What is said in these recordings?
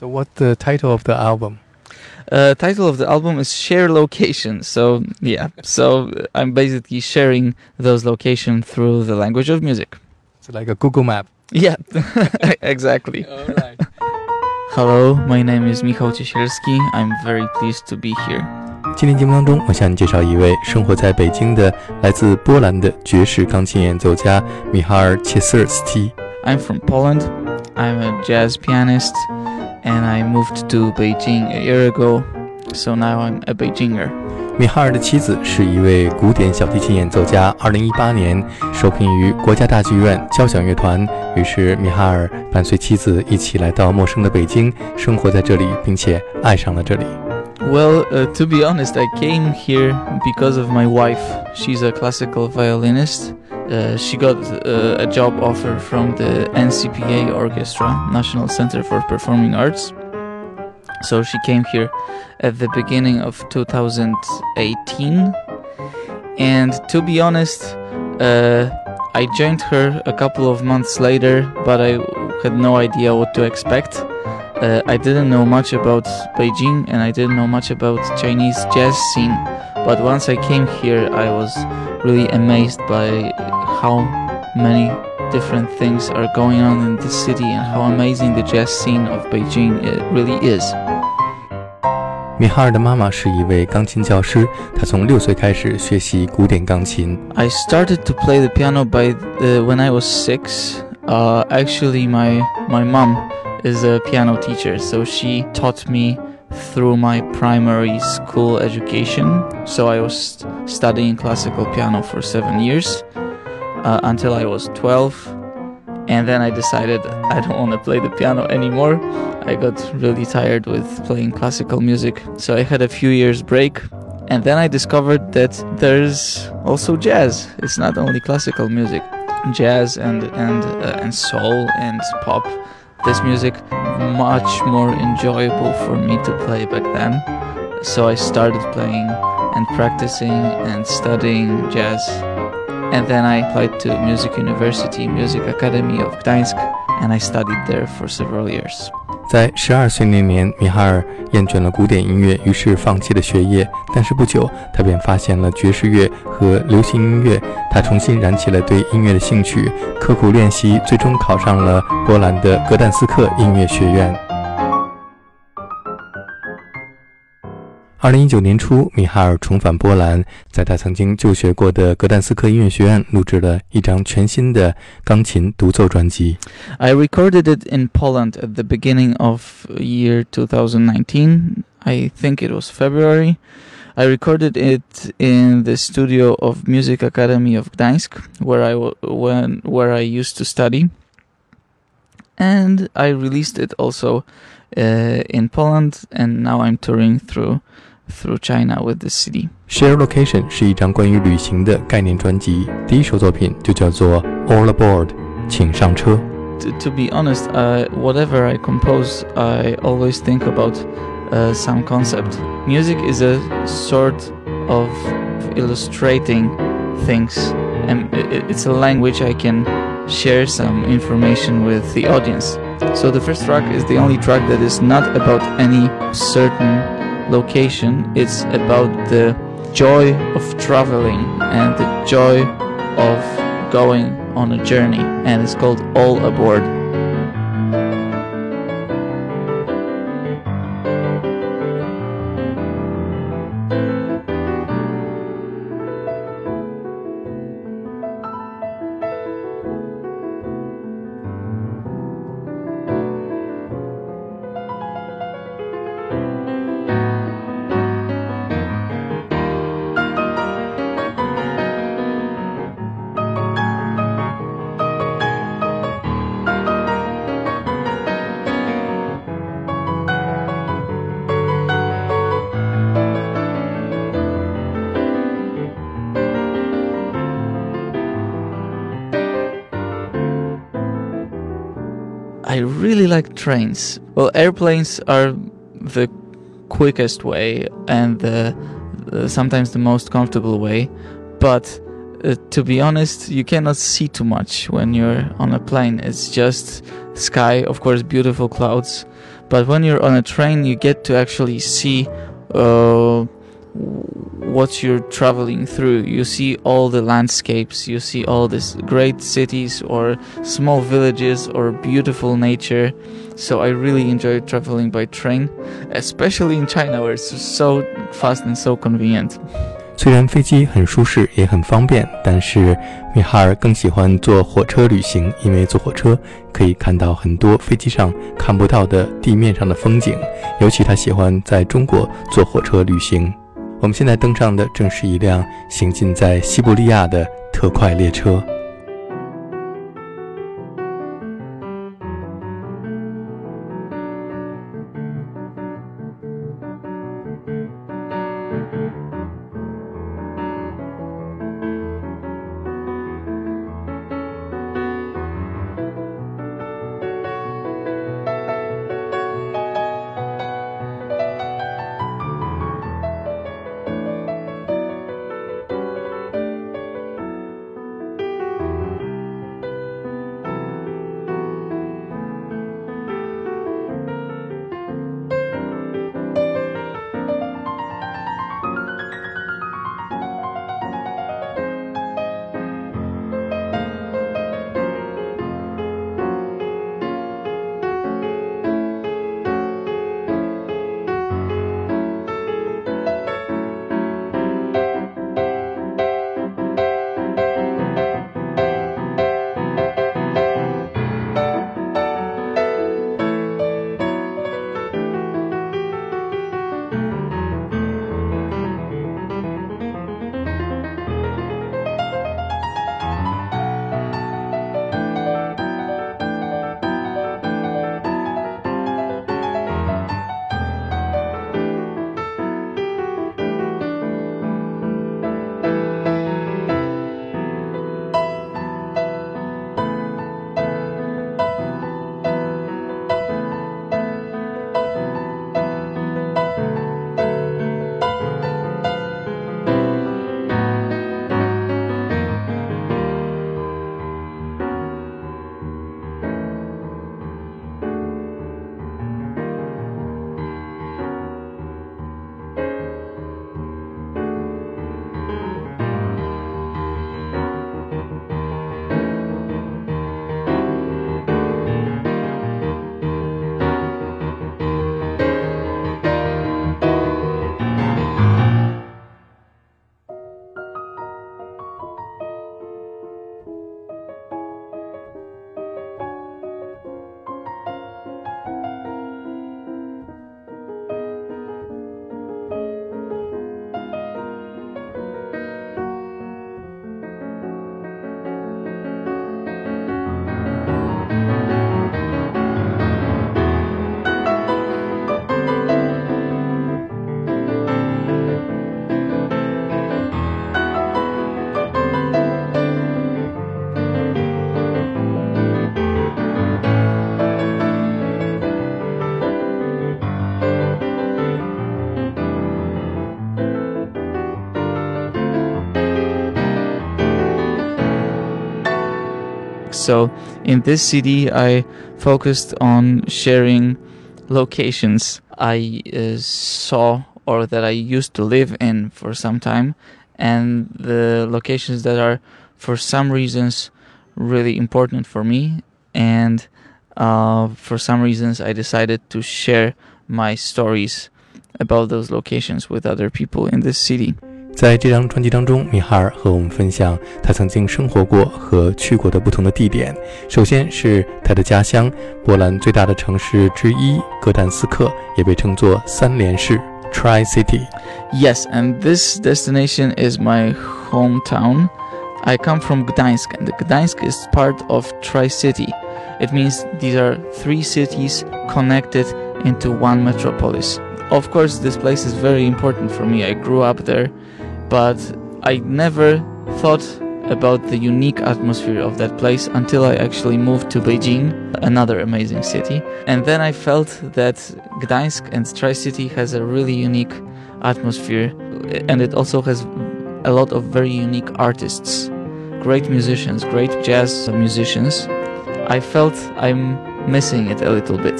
So, what's the title of the album? Uh, title of the album is Share Location. So yeah, so I'm basically sharing those locations through the language of music. It's like a Google Map. Yeah, exactly. All right. Hello, my name is Michał Ciesielski. I'm very pleased to be here. 今天节目当中，我向你介绍一位生活在北京的来自波兰的爵士钢琴演奏家米哈尔·切斯尔斯基。 I'm from Poland. I'm a jazz pianist, and I moved to Beijing a year ago. So now I'm a Beijinger. 米哈尔的妻子是一位古典小提琴演奏家。二零一八年受聘于国家大剧院交响乐团，于是米哈尔伴随妻子一起来到陌生的北京，生活在这里，并且爱上了这里。 Well, uh, to be honest, I came here because of my wife. She's a classical violinist. Uh, she got uh, a job offer from the NCPA Orchestra, National Center for Performing Arts. So she came here at the beginning of 2018. And to be honest, uh, I joined her a couple of months later, but I had no idea what to expect. Uh, I didn't know much about Beijing and I didn't know much about Chinese jazz scene. But once I came here, I was really amazed by how many different things are going on in the city and how amazing the jazz scene of Beijing it really is. 米哈尔的妈妈是一位钢琴教师，她从六岁开始学习古典钢琴。 I started to play the piano by the, when I was six. Uh, actually, my my mom is a piano teacher, so she taught me through my primary school education. So I was studying classical piano for seven years uh, until I was 12, and then I decided I don't want to play the piano anymore. I got really tired with playing classical music, so I had a few years break and then I discovered that there's also jazz. It's not only classical music, jazz and and uh, and soul and pop. This music much more enjoyable for me to play back then. So I started playing and practicing and studying jazz. And then I applied to Music University, Music Academy of Gdańsk, and I studied there for several years. 在十二岁那年，米哈尔厌倦了古典音乐，于是放弃了学业。但是不久，他便发现了爵士乐和流行音乐，他重新燃起了对音乐的兴趣，刻苦练习，最终考上了波兰的格但斯克音乐学院。二零一九年初，米哈尔重返波兰，在他曾经就学过的格但斯克音乐学院录制了一张全新的钢琴独奏专辑。 I recorded it in Poland at the beginning of year 2019. I think it was February. I recorded it in the studio of Music Academy of Gdańsk, where I w- when where I used to study, and I released it also uh, in Poland. And now I'm touring through through China with the CD. Share Location 是一张关于旅行的概念专辑，第一首作品就叫做 All Aboard，请上车。 to, to be honest, uh, whatever I compose, I always think about uh, some concept. Music is a sort of illustrating things, and i- i- it's a language I can share some information with the audience. So the first track is the only track that is not about any certain location. It's about the joy of traveling and the joy of going on a journey, and it's called All Aboard. Really like trains. Well, airplanes are the quickest way and the, sometimes the most comfortable way, but uh, to be honest, you cannot see too much when you're on a plane. It's just sky, of course, beautiful clouds, But when you're on a train, you get to actually see uh, what you're traveling through. You see all the landscapes, you see all these great cities or small villages or beautiful nature. So I really enjoy traveling by train, especially in China where it's so fast and so convenient. 虽然飞机很舒适也很方便，但是米哈尔更喜欢坐火车旅行，因为坐火车可以看到很多飞机上看不到的地面上的风景。尤其他喜欢在中国坐火车旅行。 我们现在登上的正是一辆行进在西伯利亚的特快列车。So in this CD, I focused on sharing locations I uh, saw or that I used to live in for some time, and the locations that are, for some reasons, really important for me. And uh, for some reasons, I decided to share my stories about those locations with other people in this city. 在这张专辑当中，米哈尔和我们分享他曾经生活过和去过的不同的地点。首先是他的家乡，波兰最大的城市之一格但斯克，也被称作三连市 （Tri City）。Yes, and this destination is my hometown. I come from Gdańsk, and Gdańsk is part of Tri City. It means these are three cities connected into one metropolis. Of course, this place is very important for me. I grew up there but I never thought about the unique atmosphere of that place until I actually moved to Beijing, another amazing city. And then I felt that Gdańsk and Tri City has a really unique atmosphere and it also has a lot of very unique artists, great musicians, great jazz musicians. I felt I'm missing it a little bit.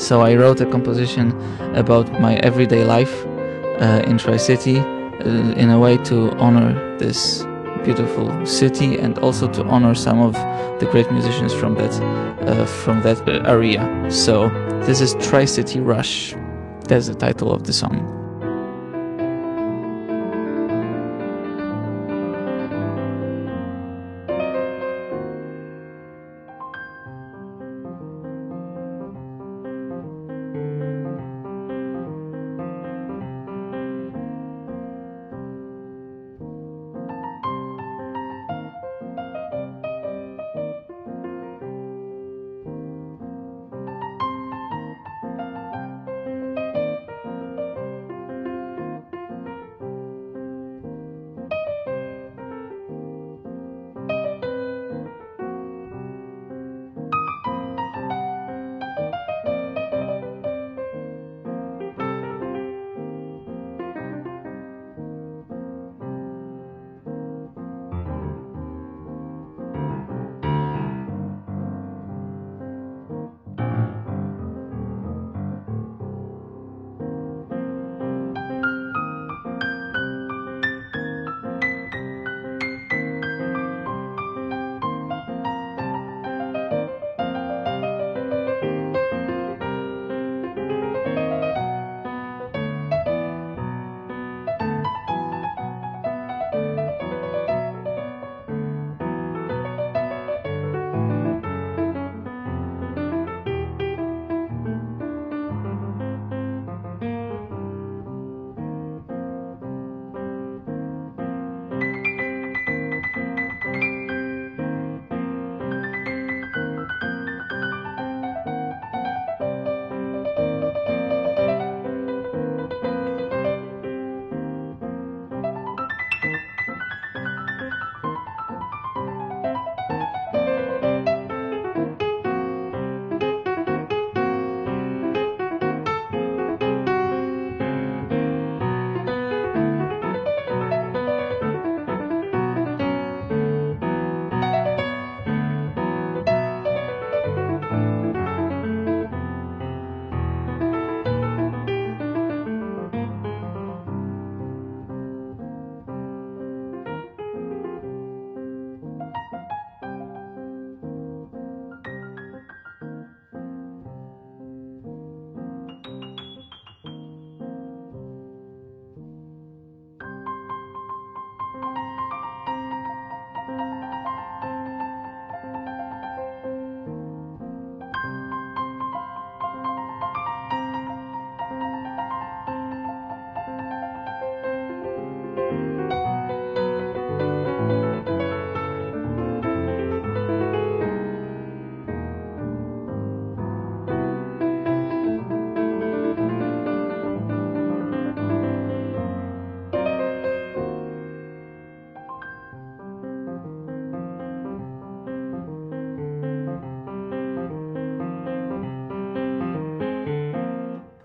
So I wrote a composition about my everyday life uh, in Tri City uh, in a way to honor this beautiful city and also to honor some of the great musicians from that uh, from that area. So this is Tri City Rush. That's the title of the song.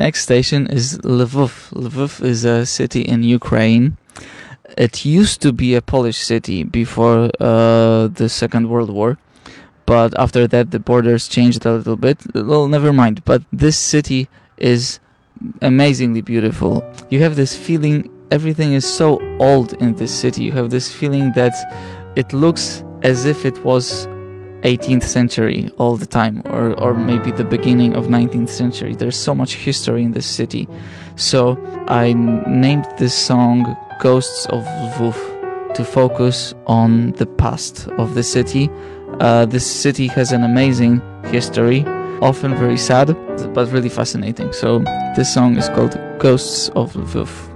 Next station is Lviv. Lviv is a city in Ukraine. It used to be a Polish city before uh, the Second World War, but after that the borders changed a little bit. Well, never mind. But this city is amazingly beautiful. You have this feeling everything is so old in this city. You have this feeling that it looks as if it was 18th century all the time or, or maybe the beginning of 19th century. There's so much history in this city. So i named this song ghosts of lvov to focus on the past of the city. Uh, this city has an amazing history often very sad but really fascinating. So this song is called ghosts of lvov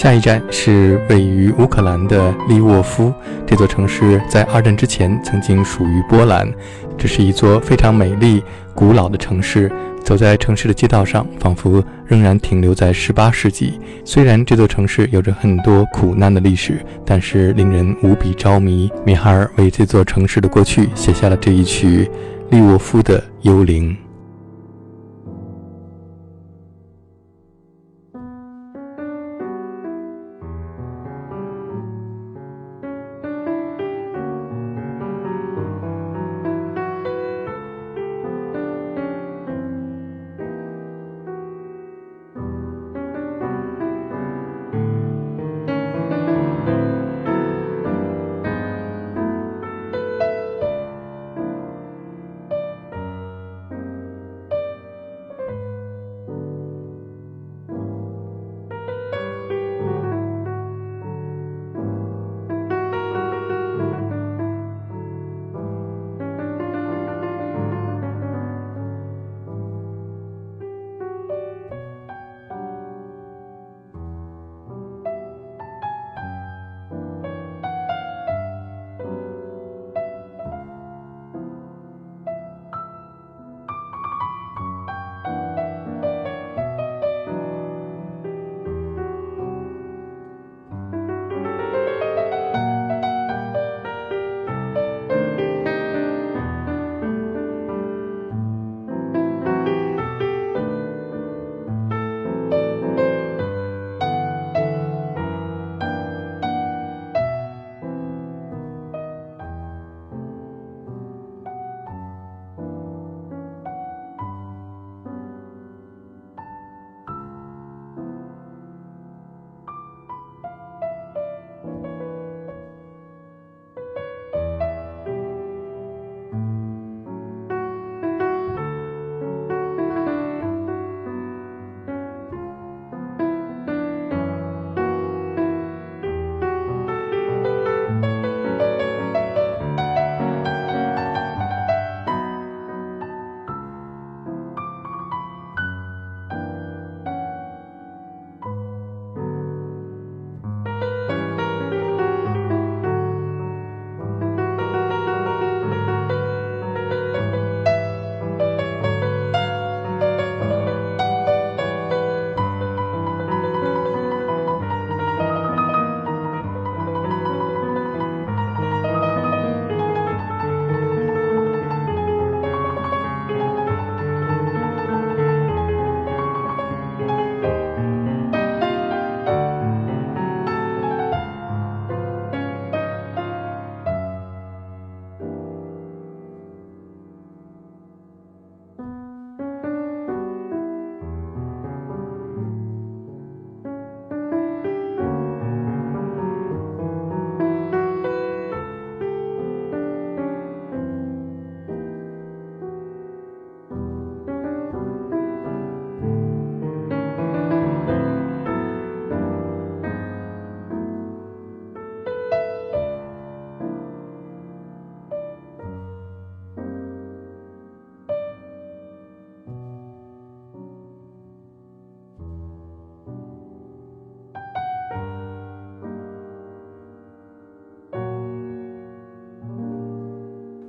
下一站是位于乌克兰的利沃夫。这座城市在二战之前曾经属于波兰。这是一座非常美丽、古老的城市。走在城市的街道上，仿佛仍然停留在18世纪。虽然这座城市有着很多苦难的历史，但是令人无比着迷。米哈尔为这座城市的过去写下了这一曲《利沃夫的幽灵》。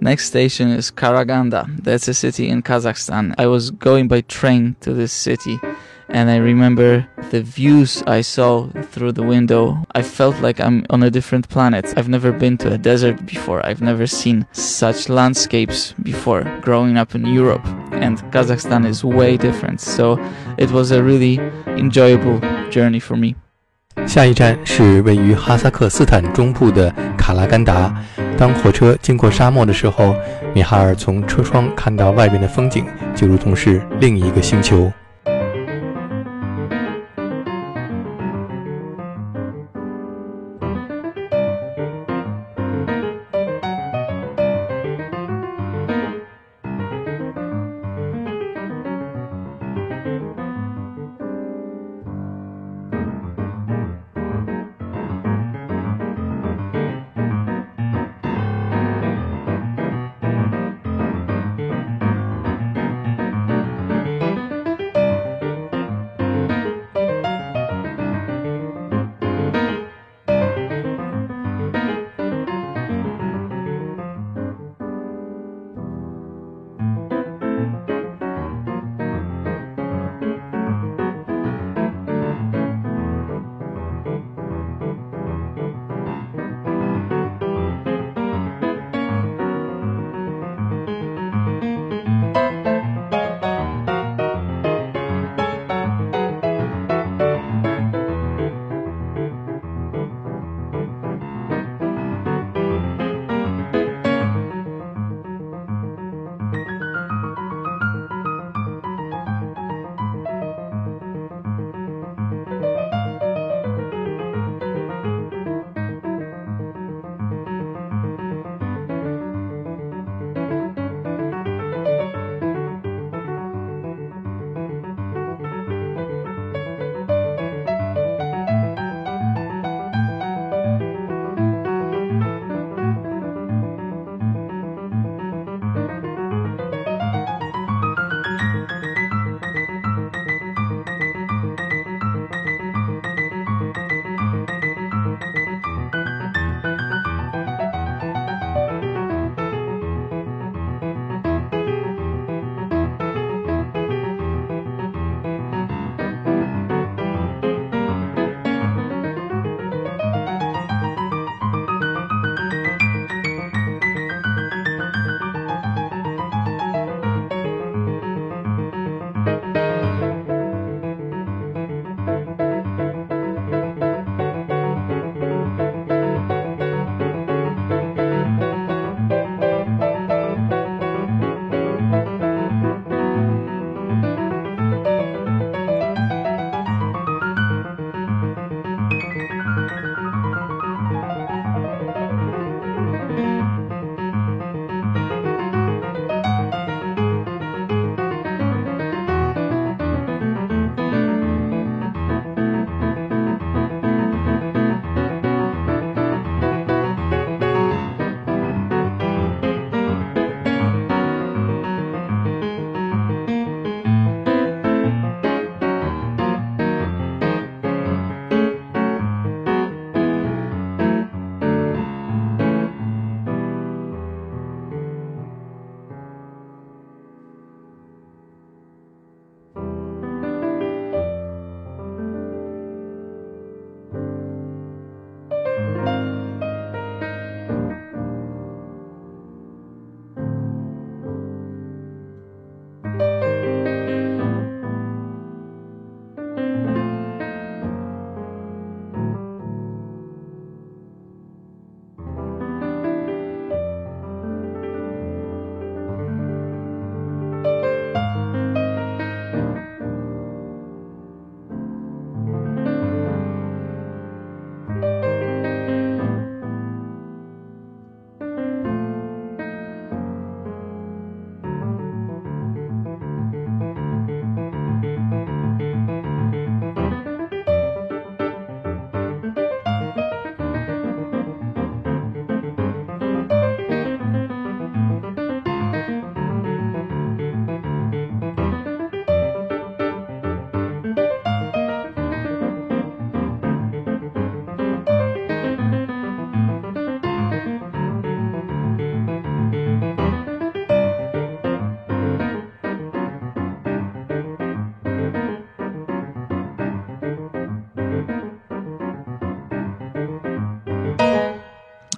Next station is Karaganda. That's a city in Kazakhstan. I was going by train to this city and I remember the views I saw through the window. I felt like I'm on a different planet. I've never been to a desert before. I've never seen such landscapes before growing up in Europe. And Kazakhstan is way different. So it was a really enjoyable journey for me. 下一站是位于哈萨克斯坦中部的卡拉干达。 当火车经过沙漠的时候，米哈尔从车窗看到外边的风景，就如同是另一个星球。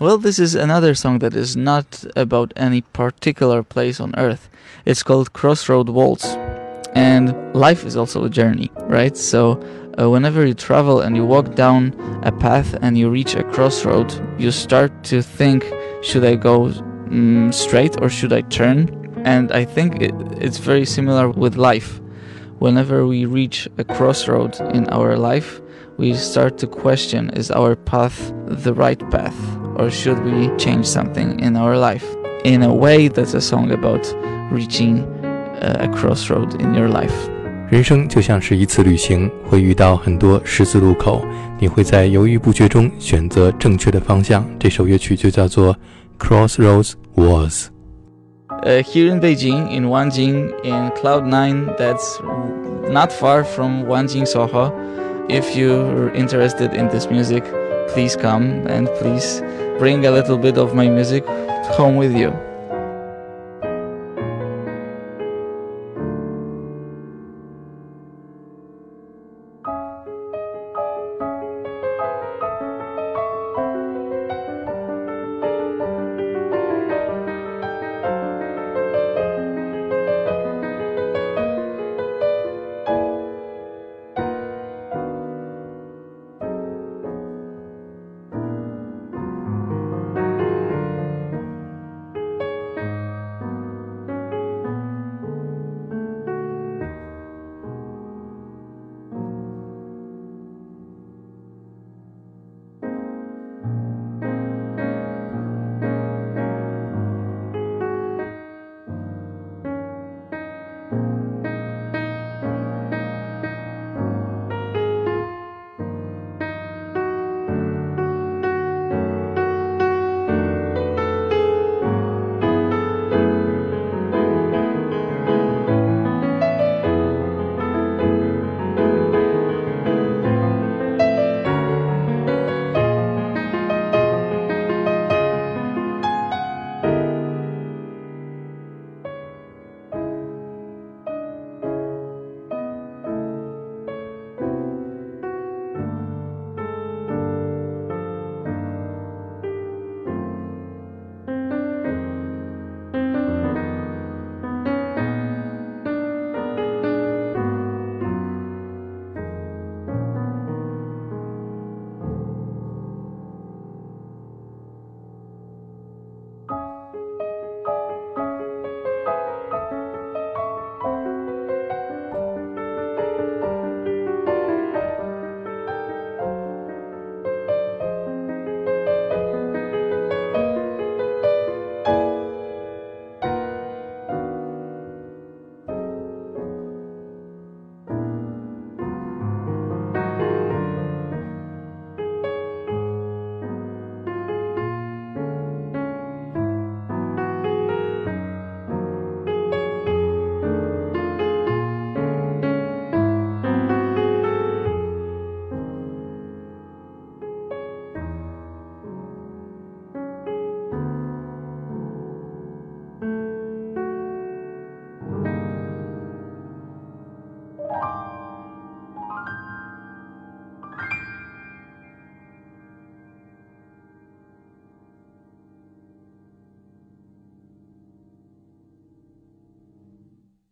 Well, this is another song that is not about any particular place on earth. It's called Crossroad Waltz. And life is also a journey, right? So, uh, whenever you travel and you walk down a path and you reach a crossroad, you start to think, should I go mm, straight or should I turn? And I think it, it's very similar with life. Whenever we reach a crossroad in our life, we start to question is our path the right path or should we change something in our life? In a way, that's a song about reaching uh, a crossroad in your life. 人生就像是一次旅行，会遇到很多十字路口，你会在犹豫不决中选择正确的方向。这首乐曲就叫做《Crossroads Waltz》。Uh, here in Beijing, in Wangjing, in Cloud Nine, that's not far from Wangjing Soho. If you're interested in this music, please come and please bring a little bit of my music home with you.